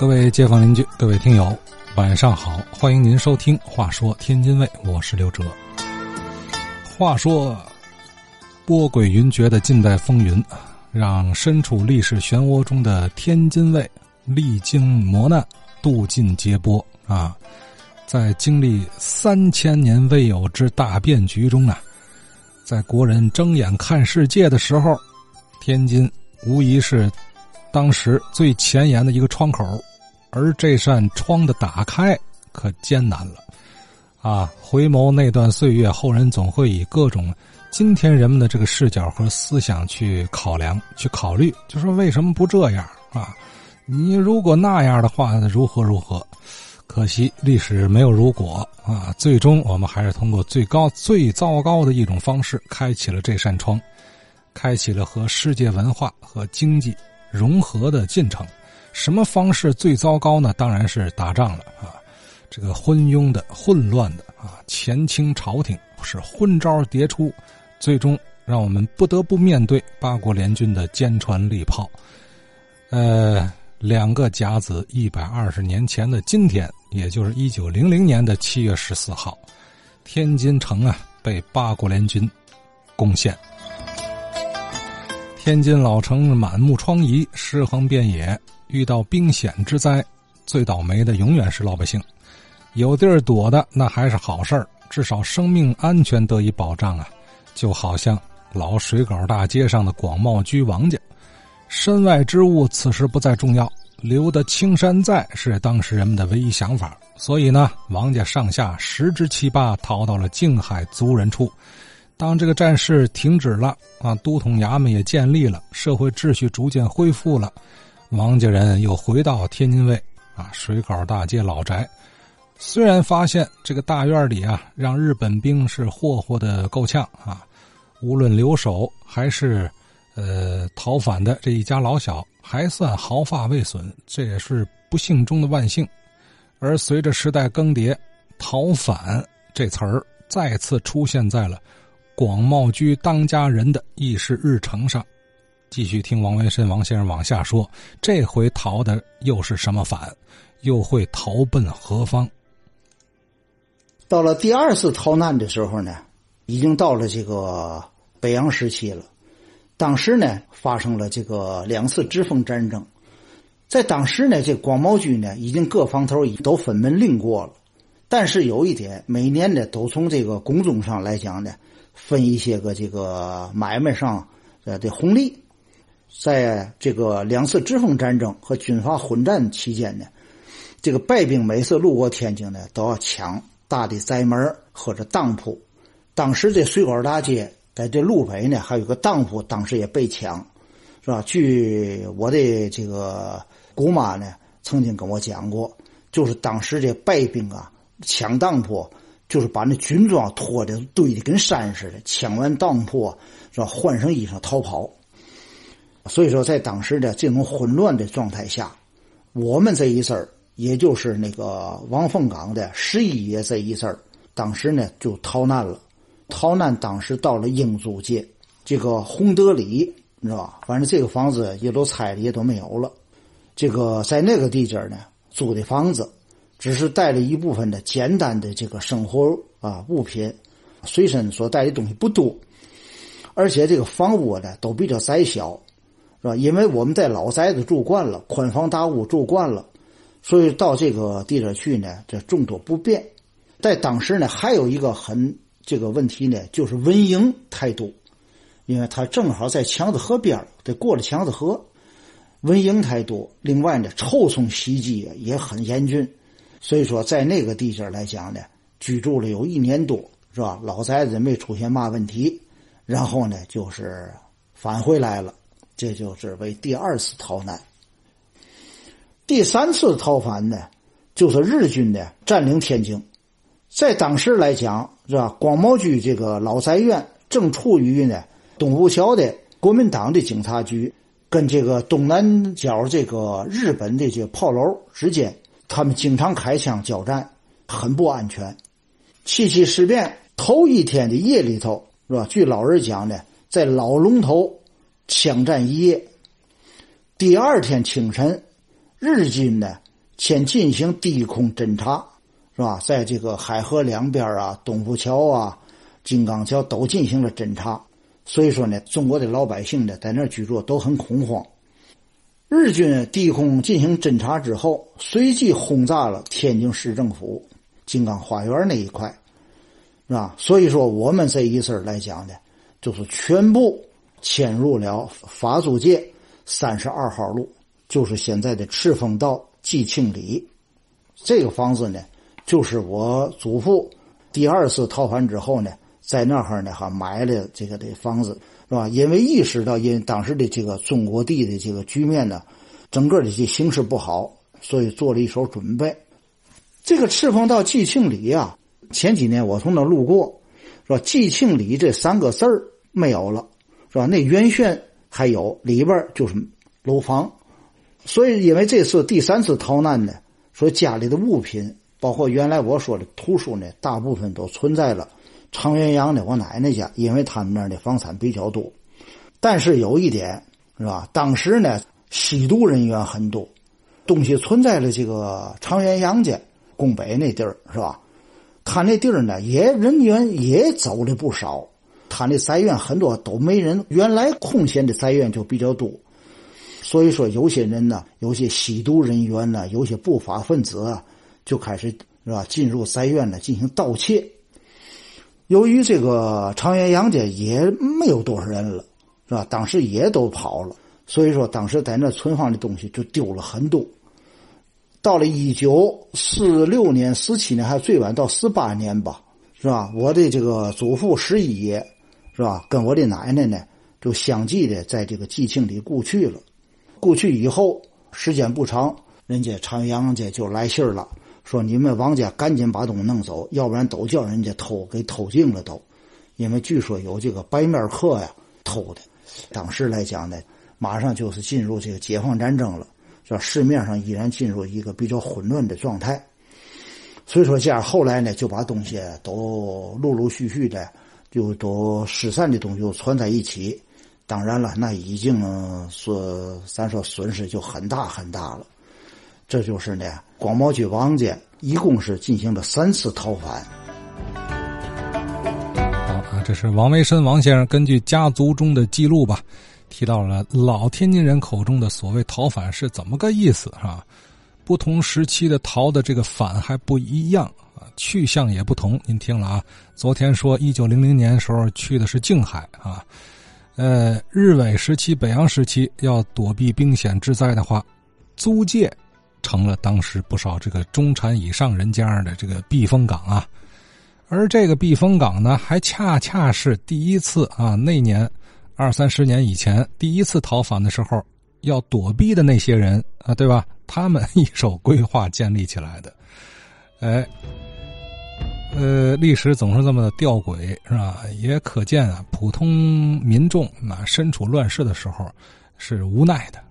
各位街坊邻居，各位听友，晚上好！欢迎您收听《话说天津卫》，我是刘哲。话说，波诡云谲的近代风云，让身处历史漩涡中的天津卫历经磨难，渡尽劫波啊！在经历三千年未有之大变局中啊，在国人睁眼看世界的时候，天津无疑是当时最前沿的一个窗口。而这扇窗的打开可艰难了，啊！回眸那段岁月，后人总会以各种今天人们的这个视角和思想去考量、去考虑，就说为什么不这样啊？你如果那样的话，如何如何？可惜历史没有如果啊！最终我们还是通过最高、最糟糕的一种方式，开启了这扇窗，开启了和世界文化和经济融合的进程。什么方式最糟糕呢？当然是打仗了啊！这个昏庸的、混乱的啊，前清朝廷是昏招迭出，最终让我们不得不面对八国联军的坚船利炮。呃，两个甲子一百二十年前的今天，也就是一九零零年的七月十四号，天津城啊被八国联军攻陷，天津老城满目疮痍，尸横遍野。遇到兵险之灾，最倒霉的永远是老百姓。有地儿躲的那还是好事儿，至少生命安全得以保障啊。就好像老水稿大街上的广茂居王家，身外之物此时不再重要，留得青山在是当时人们的唯一想法。所以呢，王家上下十之七八逃到了静海族人处。当这个战事停止了啊，都统衙门也建立了，社会秩序逐渐恢复了。王家人又回到天津卫啊水口大街老宅，虽然发现这个大院里啊让日本兵是霍霍的够呛啊，无论留守还是呃逃反的这一家老小还算毫发未损，这也是不幸中的万幸。而随着时代更迭，逃反这词儿再次出现在了广茂居当家人的议事日程上。继续听王文申王先生往下说，这回逃的又是什么反？又会逃奔何方？到了第二次逃难的时候呢，已经到了这个北洋时期了。当时呢，发生了这个两次直奉战争，在当时呢，这广茂军呢，已经各方头都分门另过了。但是有一点，每年呢，都从这个工种上来讲呢，分一些个这个买卖上呃的红利。在这个两次直奉战争和军阀混战期间呢，这个败兵每次路过天津呢，都要抢大的宅门或者当铺。当时这水果大街在这路北呢，还有个当铺，当时也被抢，是吧？据我的这个姑妈呢，曾经跟我讲过，就是当时这败兵啊，抢当铺，就是把那军装脱的堆的跟山似的，抢完当铺是吧？换上衣裳逃跑。所以说，在当时的这种混乱的状态下，我们这一阵儿，也就是那个王凤岗的十一爷这一阵儿，当时呢就逃难了。逃难当时到了英租界，这个洪德里，你知道吧？反正这个房子也都拆了，也都没有了。这个在那个地界呢，租的房子，只是带了一部分的简单的这个生活啊物品，随身所带的东西不多，而且这个房屋呢都比较窄小。是吧？因为我们在老宅子住惯了，宽房大屋住惯了，所以到这个地方去呢，这众多不便。在当时呢，还有一个很这个问题呢，就是蚊蝇太多，因为它正好在强子河边得过了强子河，蚊蝇太多。另外呢，臭虫袭击也很严峻，所以说在那个地界来讲呢，居住了有一年多，是吧？老宅子没出现嘛问题，然后呢，就是返回来了。这就是为第二次逃难。第三次逃反呢，就是日军的占领天津，在当时来讲，是吧？广茂居这个老宅院正处于呢东湖桥的国民党的警察局跟这个东南角这个日本的这个炮楼之间，他们经常开枪交战，很不安全。七七事变头一天的夜里头，是吧？据老人讲呢，在老龙头。枪战一夜，第二天清晨，日军呢先进行低空侦察，是吧？在这个海河两边啊，东府桥啊、金刚桥都进行了侦察。所以说呢，中国的老百姓呢，在那居住都很恐慌。日军低空进行侦察之后，随即轰炸了天津市政府金刚花园那一块，是吧？所以说，我们这一次来讲呢，就是全部迁入了法租界三十二号路，就是现在的赤峰道季庆里。这个房子呢，就是我祖父第二次逃犯之后呢，在那儿呢哈买了这个的房子。是吧？因为意识到，因当时的这个中国地的这个局面呢，整个的这形势不好，所以做了一手准备。这个赤峰到季庆里啊，前几年我从那路过，是吧？季庆里这三个字儿没有了，是吧？那原轩还有，里边就是楼房。所以，因为这次第三次逃难呢，说家里的物品，包括原来我说的图书呢，大部分都存在了。长元阳的我奶奶家，因为他们那儿的房产比较多，但是有一点是吧？当时呢，吸毒人员很多，东西存在了这个长元阳家拱北那地儿是吧？他那地儿呢，也人员也走了不少，他的宅院很多都没人，原来空闲的宅院就比较多，所以说有些人呢，有些吸毒人员呢，有些不法分子啊，就开始是吧，进入宅院呢进行盗窃。由于这个长元杨家也没有多少人了，是吧？当时也都跑了，所以说当时在那存放的东西就丢了很多。到了一九四六年、四七年，还最晚到四八年吧，是吧？我的这个祖父十一爷，是吧？跟我的奶奶呢，就相继的在这个季庆里故去了。故去以后，时间不长，人家长阳家就来信了。说你们王家赶紧把东西弄走，要不然都叫人家偷给偷净了都，因为据说有这个白面客呀偷的。当时来讲呢，马上就是进入这个解放战争了，是吧？市面上依然进入一个比较混乱的状态。所以说这样，后来呢就把东西都陆陆续续的就都失散的东西又攒在一起。当然了，那已经说咱说损失就很大很大了。这就是呢，广茂居王家一共是进行了三次逃犯。好啊，这是王维申王先生根据家族中的记录吧，提到了老天津人口中的所谓逃犯是怎么个意思，啊？不同时期的逃的这个反还不一样啊，去向也不同。您听了啊，昨天说一九零零年时候去的是静海啊，呃，日伪时期、北洋时期要躲避兵险之灾的话，租界。成了当时不少这个中产以上人家的这个避风港啊，而这个避风港呢，还恰恰是第一次啊，那年二三十年以前第一次逃犯的时候要躲避的那些人啊，对吧？他们一手规划建立起来的，哎，呃，历史总是这么的吊诡，是吧？也可见啊，普通民众啊，身处乱世的时候是无奈的。